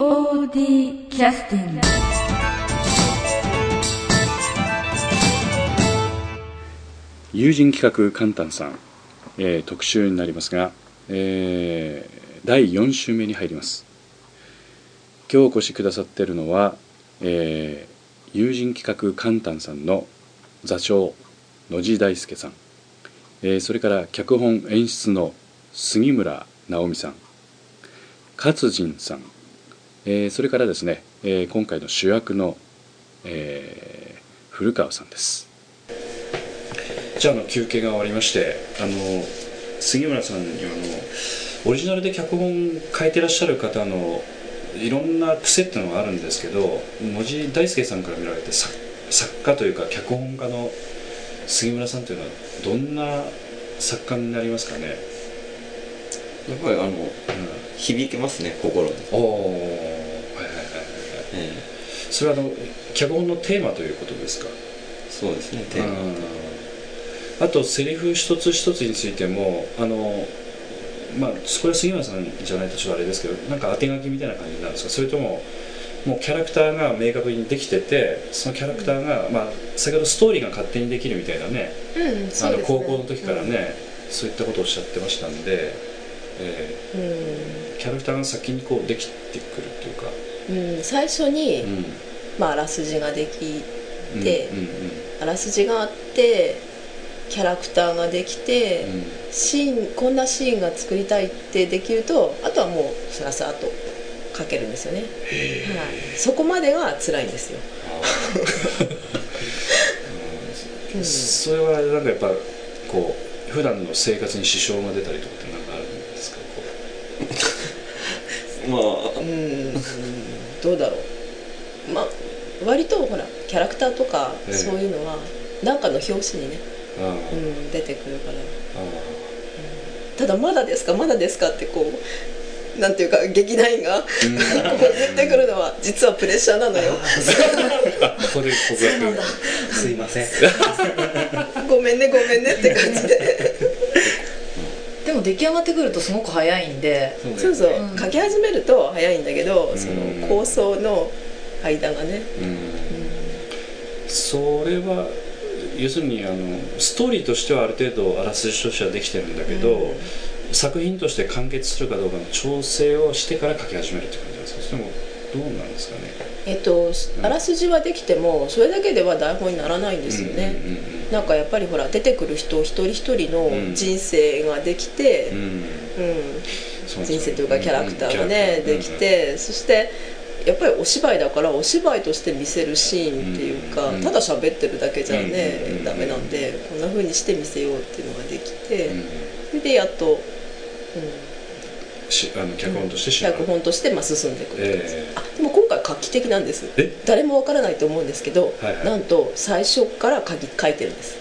POD キャスティング友人企画カンタンさん、えー特集になりますが、えー第4週目に入ります。今日お越しくださっているのは、えー友人企画カンタンさんの座長野地大輔さん、えーそれから脚本演出の杉村直美さん。勝人さん、えーそれからですね、えー今回の主役の、えー古川さんです。じゃあの休憩が終わりましてあの杉村さんにはあのオリジナルで脚本書いてらっしゃる方のいろんな癖っていうのがあるんですけど文字大輔さんから見られて作作家というか脚本家の杉村さんというのはどんな作家になりますかね、やっぱりあの響けますね心に、おおはいはいはいはいえそれはあの脚本のテーマということですか？えそうですねテーマ。あとセリフ一つ一つについてもあのまあこれは杉村さんじゃないとちょっとあれですけどなんか当て書きみたいな感じになるんですか？それとももうキャラクターが明確にできててそのキャラクターが、まあ、先ほどストーリーが勝手にできるみたいなねうん、そあの高校の時からね、そういったことをおっしゃってましたんで、えうん、ーキャラクターが先にこうできてくるっていうか、うんうん、最初に、うん。まあ、あらすじができうんでうんうん。あらすじがあってキャラクターができて、シーンこんなシーンが作りたいってできるとあとはもうさらさらっと書けるんですよね、はい、そこまでが辛いんですよ、うん。それはなんかやっぱこう普段の生活に支障が出たりとかってなんかあるんですかこまあ。うんどうだろう。まあ割とほらキャラクターとかええ。そういうのは何かの表紙にね、うん、出てくるから。あただまだですかまだですかってこうなんていうか劇団員が こう言ってくるのは実はプレッシャーなのよ。あここで告白すいません。ごめんねごめんねって感じででも出来上がってくるとすごく早いんでそうそう、う。ん。書き始めると早いんだけど、うん。その構想の間がね、うん。それは要するにあのストーリーとしてはある程度あらすじとしてはできてるんだけど、うん。作品として完結するかどうかの調整をしてから書き始めるって感じなんですか？それともどうなんですかね。えっとあらすじはできてもそれだけでは台本にならないんですよね、なんかやっぱりほら出てくる人一人一人の人生ができて、うん。うん。うんそう。人生というかキャラクターがね、うんできて、そしてやっぱりお芝居だからお芝居として見せるシーンっていうか、うん。ただ喋ってるだけじゃね、うんダメなんでこんな風にして見せようっていうのができて、うん。それでやっと、うんしあの脚本として脚本としてまあ進んでいくって感じ、えあでも今回画期的なんです。え？誰もわからないと思うんですけど、はいはい。なんと最初から書き書いてるんです。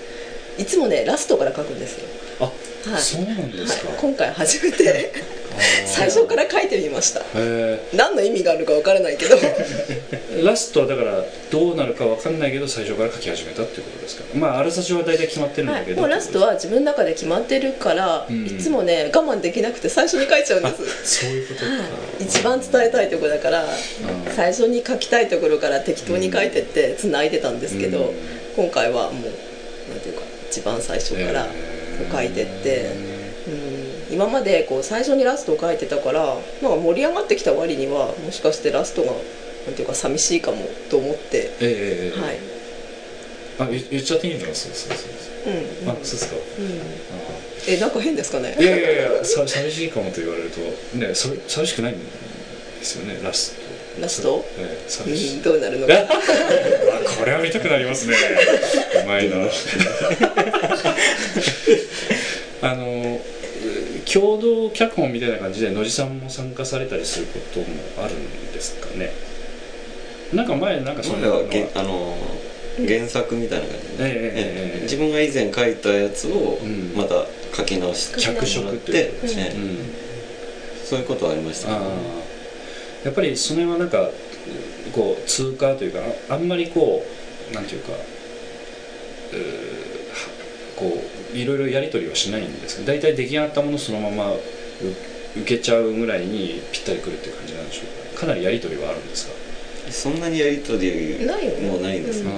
いつもねラストから書くんですよ。あ、はい。そうなんですか、はい、今回初めて 最初から書いてみました。へ何の意味があるかわからないけど。え ラストはだからどうなるかわかんないけど最初から書き始めたっていうことですか。まああらすじは大体決まってるんはい、だけど、もうラストは自分の中で決まってるから、うん。いつもね我慢できなくて最初に書いちゃうんであすそういうことか、一番伝えたいところだから、最初に書きたいところから適当に書いてって繋いでたんですけど、うん。今回はもうなんていうか一番最初から書いてって、うん、今までこう最初にラストを書いてたからなんか盛り上がってきた割にはもしかしてラストがなんていうか寂しいかもと思って、ええええはい、あ言言っちゃっていいのそうそうそう。うん。そうあそうですか、うん、えなんか変ですかね？いやいやいやさ寂しいかもと言われるとねそれ寂しくないんですよねラスト。ラスト？ええう寂しい。ん、どうなるのか。あこれは見たくなりますねうまいな。あの共同脚本みたいな感じで野地さんも参加されたりすることもあるんですかね。なんか前なんかそそんなのは。れはげあの原作みたいな感じで、ええ自分が以前書いたやつをうん。また書き直して脚色ってそういうことはありました。ああ。やっぱりその辺はなんかこう通過というかああんまりこうなんていうかうこういろいろやり取りはしないんですけど大体出来上がったものそのままう受けちゃうぐらいにぴったりくるっていう感じなんでしょうか。かなりやり取りはあるんですか、そんなにやりとりないよね。もうないんですね、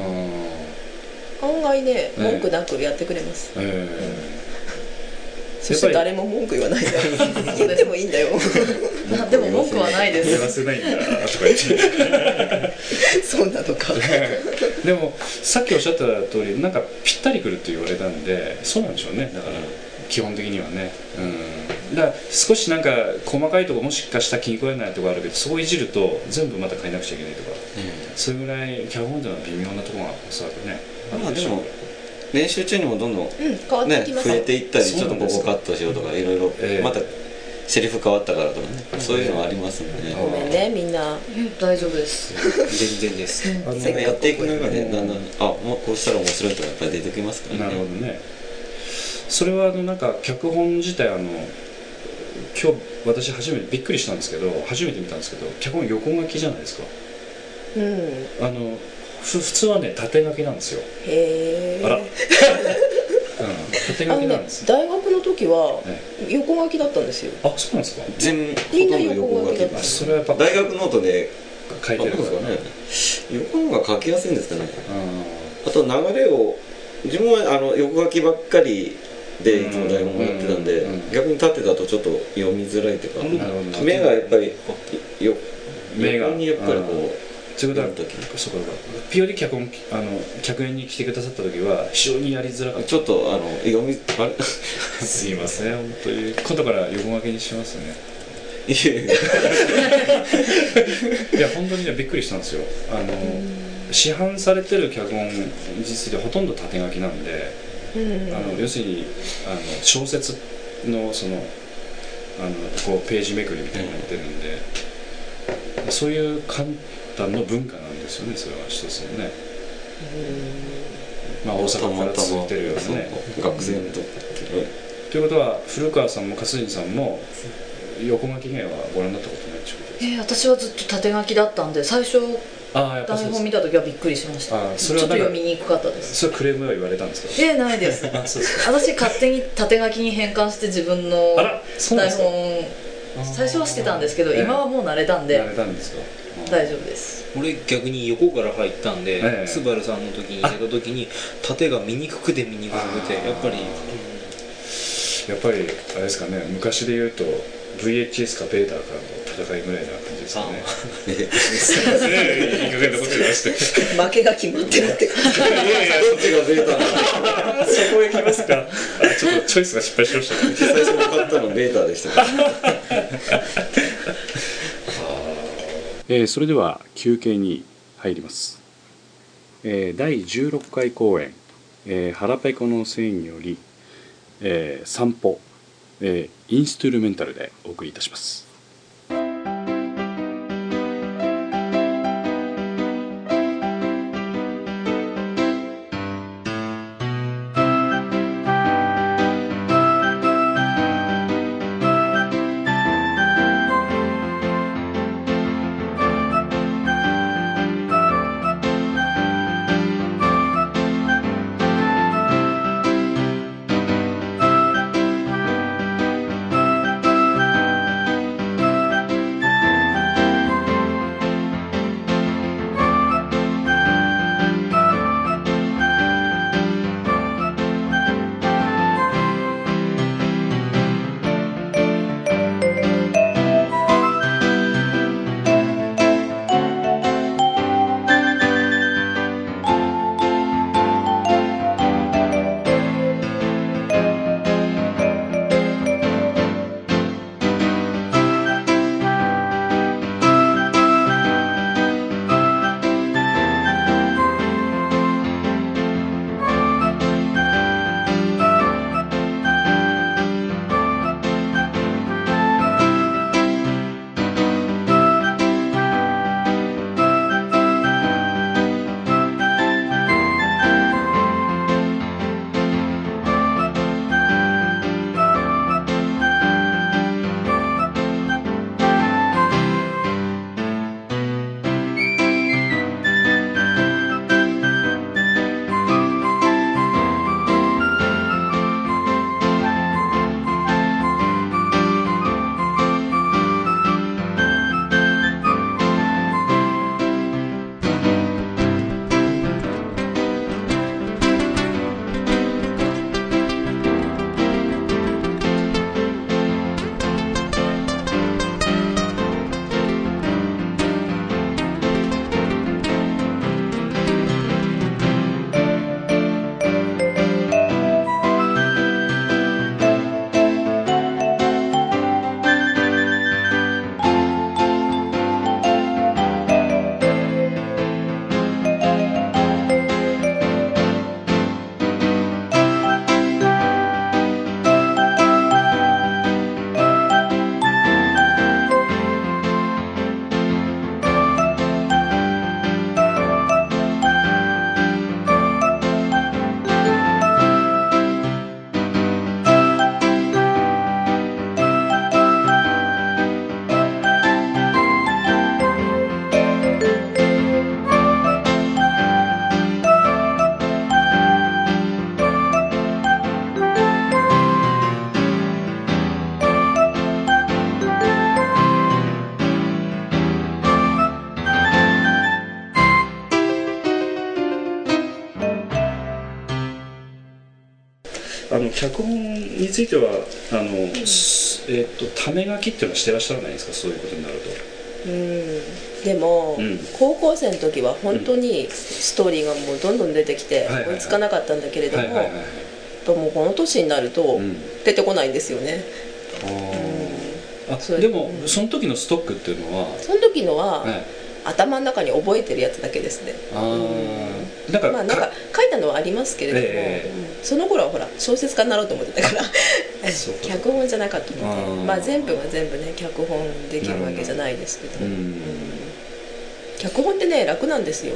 案外ねええ文句なくやってくれます、えそして誰も文句言わないんだよ言ってもいいんだよ。なでも文句はないえです言わせないんだとか言って。そんなのか でもさっきおっしゃった通りなんかぴったりくるって言われたんでそうなんでしょうね。だから基本的にはね。うん。だから少しなんか細かいとこもしかしたら気に食わないとこあるけどそこいじると全部また変えなくちゃいけないとか。それぐらい脚本というのは微妙なところがおそらくね。まあでも練習中にもどんどんうん変わってね増えていったりちょっとここカットしようとかいろいろええ。またセリフ変わったからとかね。そういうのはありますんでねごめんねみんな。うん大丈夫です全然です。あのやっていく中でだんだんあもうこうしたら面白いとかやっぱり出てきますからね。なるほどね。それはあのなんか脚本自体あの今日私初めてびっくりしたんですけど初めて見たんですけど脚本横書きじゃないですか。うん。あのふ普通はね縦書きなんですよ、へえあら。うん、縦書あのねきなんです大学の時はね横書きだったんですよ。あそうなんですか。全ほみんなとんど横書きだったあそれはやっぱ大学ノートで書いてるから。ね横の方が書きやすいんですかね。うあと流れを自分はあの横書きばっかりでいつも台本をやってたんで、逆に縦だとちょっと読みづらいというか、目がやっぱりよ目が。横にやっぱりこう、ということはそうかそうかピオリ脚本あの客演に来てくださった時は非常にやりづらかった。ちょっとあの読みあれ？すいません本当に。今度から横書きにしますねいや本当にねびっくりしたんですよ。あの市販されてる脚本実でほとんど縦書きなんで、うんあの要するにあの小説のそのあのこうページめくりみたいになってるんで、そういう簡単の文化なんですよねそれは一つのね、まあ大阪から続いてるようなね。そう学生の時ということは古川さんも勝地さんも横書き芸はご覧になったことないってことですえー私はずっと縦書きだったんで最初あ台本見た時はびっくりしました。ちょっと読みにくかったです。それクレームは言われたんですか？えー、ないです。あそうですか。私勝手に縦書きに変換して自分の台本最初はしてたんですけどええ。今はもう慣れたんで慣れたんですか？大丈夫です。俺逆に横から入ったんで、ええ。スバルさんの時に入れた時に縦が見にくくて見にくくてやっぱり、やっぱりあれですかね昔で言うと VHS かベータかの戦いぐらいな感じですかね。すいいい加減なこと言いまして負けが決まってるって感じどっちがベータなのそこへ来ますか。あちょっとチョイスが失敗しました。ね最初に買ったのベータでした。えーそれでは休憩に入ります、えー第16回公演「えー、腹ペコのせいにより、えー散歩、えーインストゥルメンタル」でお送りいたします。脚本についてはあの、すえっとため書きっていうのはしてらっしゃらないんですか？そういうことになると。うん。でも、うん。高校生の時は本当にストーリーがもうどんどん出てきて追いつかなかったんだけれども、はいはもうこの年になるとうん。出てこないんですよね、あそれでも、う。んその時のストックっていうのは、その時のは、はい、頭の中に覚えてるやつだけですね。あー。なんか,、まあなんかありますけれども、えうんその頃はほら小説家になろうと思ってたから 脚本じゃなかったのでまあ全部が全部ね脚本できるわけじゃないですけど、うん。うん。脚本ってね楽なんですよ。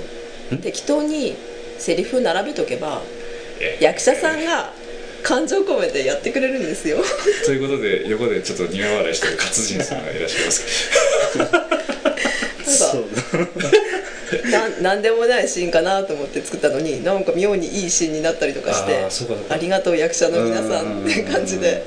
ん？適当にセリフ並べとけばえ？役者さんが感情込めてやってくれるんですよ。ということで横でちょっと苦笑いしてる勝人さんがいらっしゃいます そうなん なんでもないシーンかなと思って作ったのになんか妙にいいシーンになったりとかしてありがとう役者の皆さんって感じで。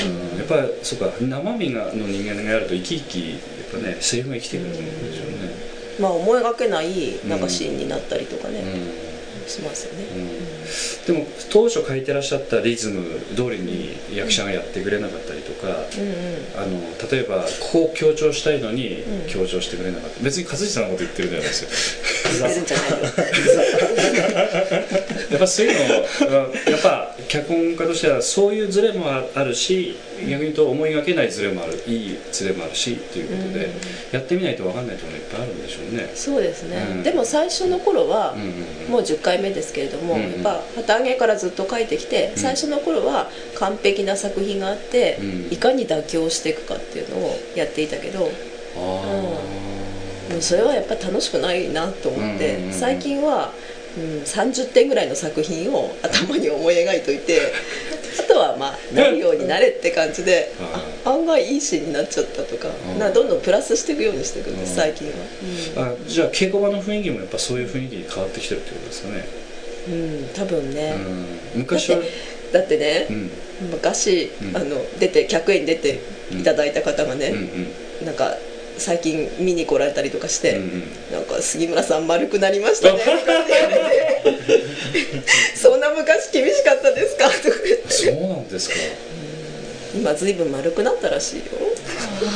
うんやっぱりそうか生身がの人間がやると生き生きやっぱねセリフが生きてくるんでしょうね。まあ思いがけないなんかシーンになったりとかね、うんしますよね、でも当初書いてらっしゃったリズム通りに役者がやってくれなかったりとか、うんうん。あの例えばこう強調したいのにうん。強調してくれなかった、別に勝地さんのこと言ってるんじゃないですよ。言ってるんじゃないよやっぱそういうのはやっぱ脚本家としてはそういうズレもあるし逆に言うと思いがけないズレもあるいいズレもあるしということで、やってみないと分かんないところいっぱいあるんでしょうね。そうですね、うん。でも最初の頃は、うんうんうん。もう10回目ですけれども、うんやっぱ旗揚げからずっと書いてきて、うん。最初の頃は完璧な作品があって、うん。いかに妥協していくかっていうのをやっていたけど、あでもそれはやっぱ楽しくないなと思って、うんうんうん最近は、うん、30点ぐらいの作品を頭に思い描いといて あとはまあなるようになれって感じで、あ案外いいシーンになっちゃったとか,、うん。などんどんプラスしていくようにしていくんです、うん。最近は。ーあじゃあ稽古場の雰囲気もやっぱそういう雰囲気に変わってきてるってことですかね。うん、うん、多分ね、うん、昔はだってね、うん。昔、うん。あの出て客演に出ていただいた方がね、なんか最近見に来られたりとかして、なんか杉村さん丸くなりましたねとかって言われて。そんな昔厳しかったですか？とか言って。そうなんですか。今ずいぶん丸くなったらしいよ。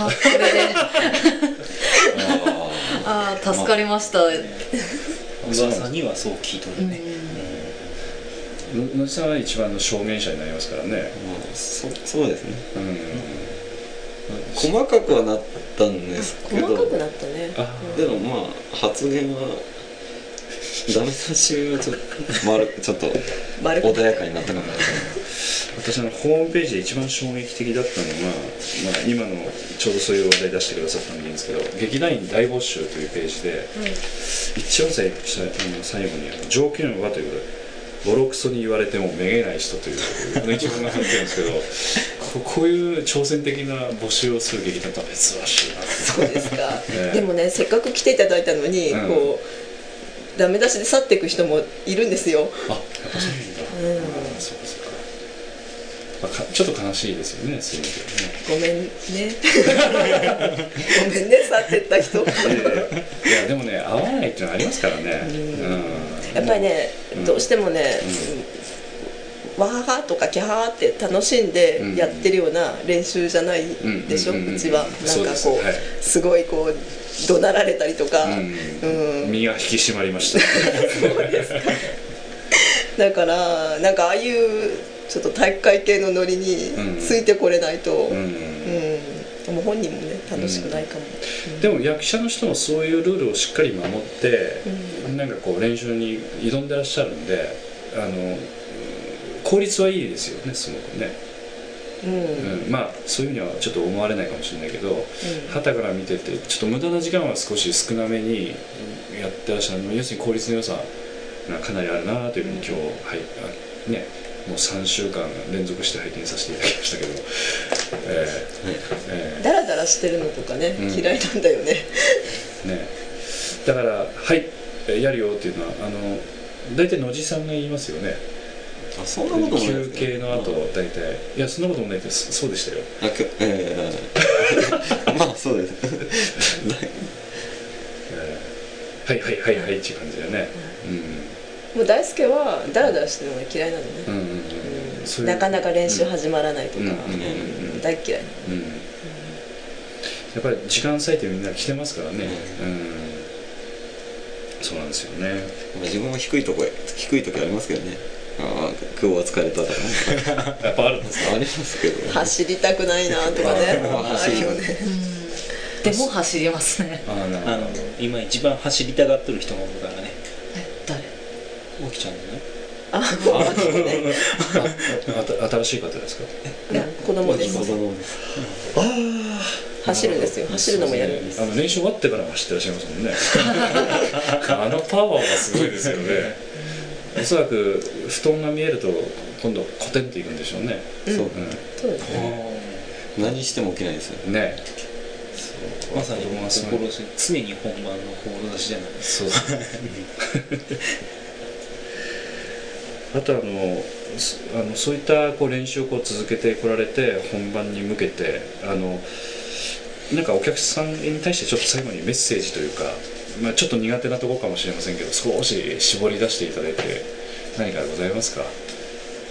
あーそれで。あああ助かりました、噂にはそう聞いとるね、あ、野地さん。は一番の証言者になりますからね。まあそそうですねうん。細かくはなったん。ですけど細かくなったねあでもまあ発言はダメ出しはちょっと丸ちょっと穏やかになったかな私のホームページで一番衝撃的だったのが、まあ、今のちょうどそういう話題出してくださったんでいいんですけど「劇団員大募集」というページで、一番最最後に条件はということでボロクソに言われてもめげない人というの一文が入ってるんですけどここういう挑戦的な募集をする劇団とは珍しいなそうです。か、ええでもねせっかく来ていただいたのに、うんこうダメ出しで去っていく人もいるんですよ。あやっぱそうなんだ、うん。あそうかそうかまあかちょっと悲しいですよねそういう意味ではね。ごめんね。ごめんね去ってった人いやでもね合わないっていうのはありますからね。うん。やっぱりね、うん。どうしてもね、わははとかキャハーって楽しんでやってるような練習じゃないでしょ、ううんうんうん。うんちは。そうです。なんかこうはい。すごいこう怒鳴られたりとか、うん。うん。身が引き締まりました。だからなんかああいうちょっと体育会系のノリにうん。ついてこれないと、ううん。んでも本人もね楽しくないかも、でも役者の人もそういうルールをしっかり守って、なんかこう練習に挑んでらっしゃるんであの効率はいいですよねすごくね、うん。うん、まあそういうふうにはちょっと思われないかもしれないけど旗から見ててちょっと無駄な時間は少し少なめにやってらっしゃる。要するに効率の良さがかなりあるなというふうに今日、はいあねもう3週間連続して拝見させていただきましたけど、えーえー。ダラダラしてるのとかね、うん。嫌いなんだよね。ね、だから「はいえやるよ」っていうのはあの大体野地さんが言いますよね。あそんなこともない休憩の後大体。いやそんなこともないけどそそうでしたよ。あきょええ まあそうです。えー。はいはいはいはいっていう感じだよねもう大輔はダラダラしてるのが嫌いなのね、うんうんなかなか練習始まらないとか、うんうんうんうん。大っ嫌い。うん。やっぱり時間割いてみんな来てますからね。うん。そうなんですよね。自分も低いとこへ低い時ありますけどね。ああ今日は疲れたとか。やっぱあるんですありますけど走りたくないなとかね。ああるよね。でも走りますね。ああなるほど。あの今一番走りたがってる人がおるからねきちゃんのね。ああた新しい方ですか？いや子供です。子供です。走るんですよ。走るのもやる。んですあの練習終わってから走ってらっしゃいますもんね。あのパワーがすごいですよね。おそらく布団が見えると今度コテンといくんでしょうね。そう。そうですね。何しても起きないですようんねまさに子供がすごい。心常に本番の志じゃないそう あとあのそあのそういったこう練習をこう続けてこられて本番に向けてあのなんかお客さんに対してちょっと最後にメッセージというか、まあ、ちょっと苦手なところかもしれませんけど少し絞り出していただいて何かございますか、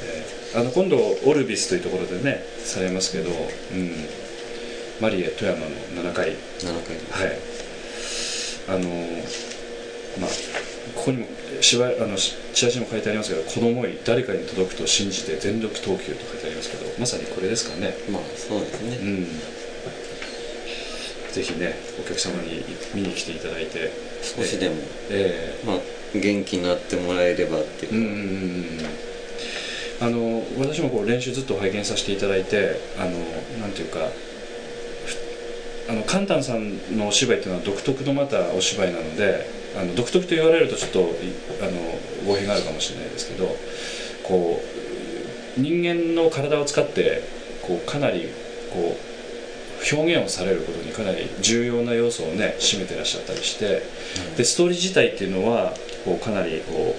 えーあの今度オルビスというところでねされますけど、うん、マリエ富山の7回。7回はい。あのまあここにも芝居あのしチラシにも書いてありますけどこの思い誰かに届くと信じて全力投球と書いてありますけどまさにこれですかね。まあそうですね。うん。ぜひねお客様に見に来ていただいて。少しでもえまあ元気になってもらえればっていう。えうんうんうんうん。あの私もこう練習ずっと拝見させていただいてあのなんていうかふあのカンタンさんのお芝居っていうのは独特のまたお芝居なのであの独特と言われるとちょっといあの語弊があるかもしれないですけどこう人間の体を使ってこうかなりこう表現をされることにかなり重要な要素をね占めてらっしゃったりして、でストーリー自体っていうのはこうかなりこ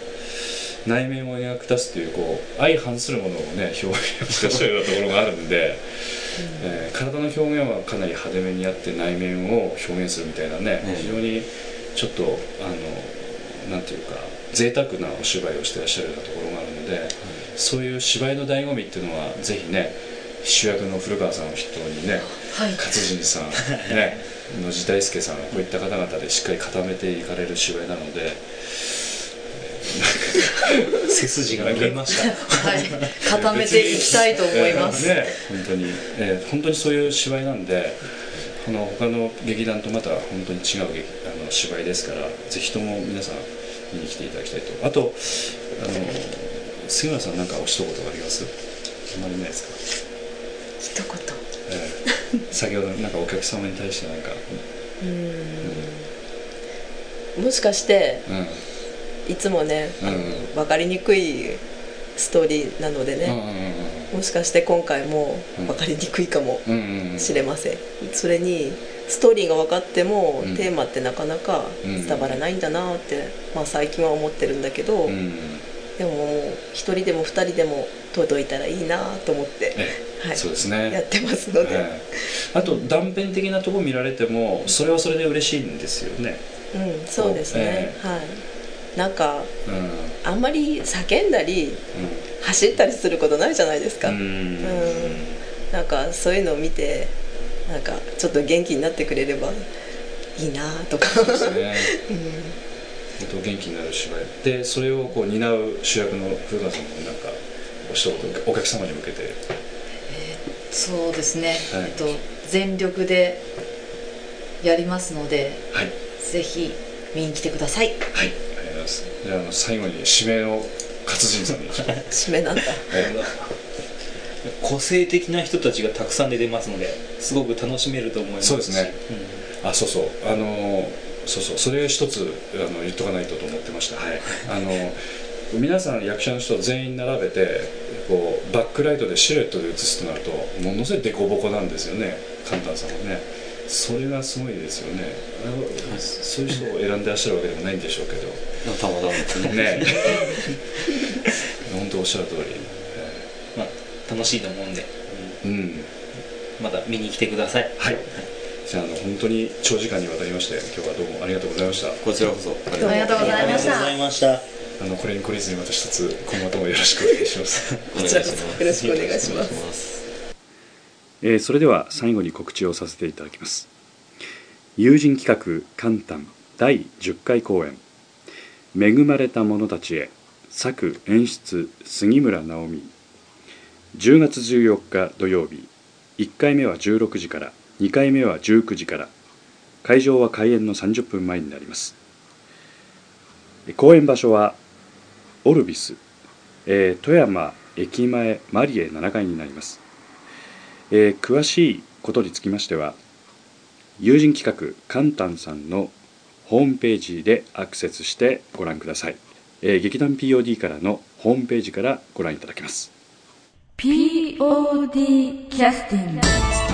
う内面を描き出すというこう相反するものをね表現してらっしゃるようなところがあるんで、えー体の表現はかなり派手めにあって内面を表現するみたいなね、うん。非常にちょっとあのなんていうか贅沢なお芝居をしてらっしゃるようなところがあるので、そういう芝居の醍醐味っていうのはぜひね主役の古川さんを筆頭にねはい。勝人さん ね野地大輔さんこういった方々でしっかり固めていかれる芝居なので 背筋が見えました。はい。固めていきたいと思います、えーね本当に、えー本当にそういう芝居なんであの他の劇団とまた本当に違う劇芝居ですからぜひとも皆さん見に来ていただきたいと。あとあの杉村さんなんかお一言あります？あんまりないですか、一言。えー先ほどなんかお客様に対してなんか。もしかしてうん。いつもね、うん。分かりにくいストーリーなのでうんうんね、もしかして今回も分かりにくいかもしれません、それにストーリーが分かっても、うん。テーマってなかなか伝わらないんだなって、まあ、最近は思ってるんだけど、うん。でももう一人でも二人でも届いたらいいなと思って、ええ。はい、そうですね。やってますので、ええあと断片的なところ見られてもそれはそれで嬉しいんですよね。うんそうですね、えはい。なんかうん。うんあんまり叫んだり走ったりすることないじゃないですか、ううんん。なんかそういうのを見てなんかちょっと元気になってくれればいいなとか。そうですね。本当元気になる芝居。でそれをこう担う主役の古川さんもなんかお一言お客様に向けて。そうですね、はい。えっと全力でやりますのではい。ぜひ見に来てください。はいありがとうございます。じゃああの最後に指名の勝人さんに。締めなんだ。え個性的な人たちがたくさん出てますのですごく楽しめると思いますし。そうですね。あそうそう。あのーそうそう。それ一つあの言っとかないとと思ってました。はい。あの皆さん役者の人全員並べてこうバックライトでシルエットで映すとなるとものすごい凸凹なんですよね。カンタンさんはね。それがすごいですよね。そういう人を選んでらっしゃるわけでもないんでしょうけど。たまたまですね。ね。本当おっしゃる通り。まあ、楽しいと思うんで。うん。また見に来てください。はい。じゃああの本当に長時間にわたりまして今日はどうもありがとうございました。こちらこそ。ありがとうございますありがとうございました。ありがとうございました。あのこれに懲りずにまた一つ今後ともよろしくお願いします、お願いしますよろしくお願いします。えーそれでは最後に告知をさせていただきます。友人企画「カンタン」第10回公演「恵まれた者たちへ」作演出杉村直美10月14日土曜日1回目は16時から2回目は19時から会場は開演の30分前になります。公演場所はオルビス、えー富山駅前マリエ7階になります、えー詳しいことにつきましては友人企画カンタンさんのホームページでアクセスしてご覧ください、えー劇団 POD からのホームページからご覧いただけます。POD キャスティング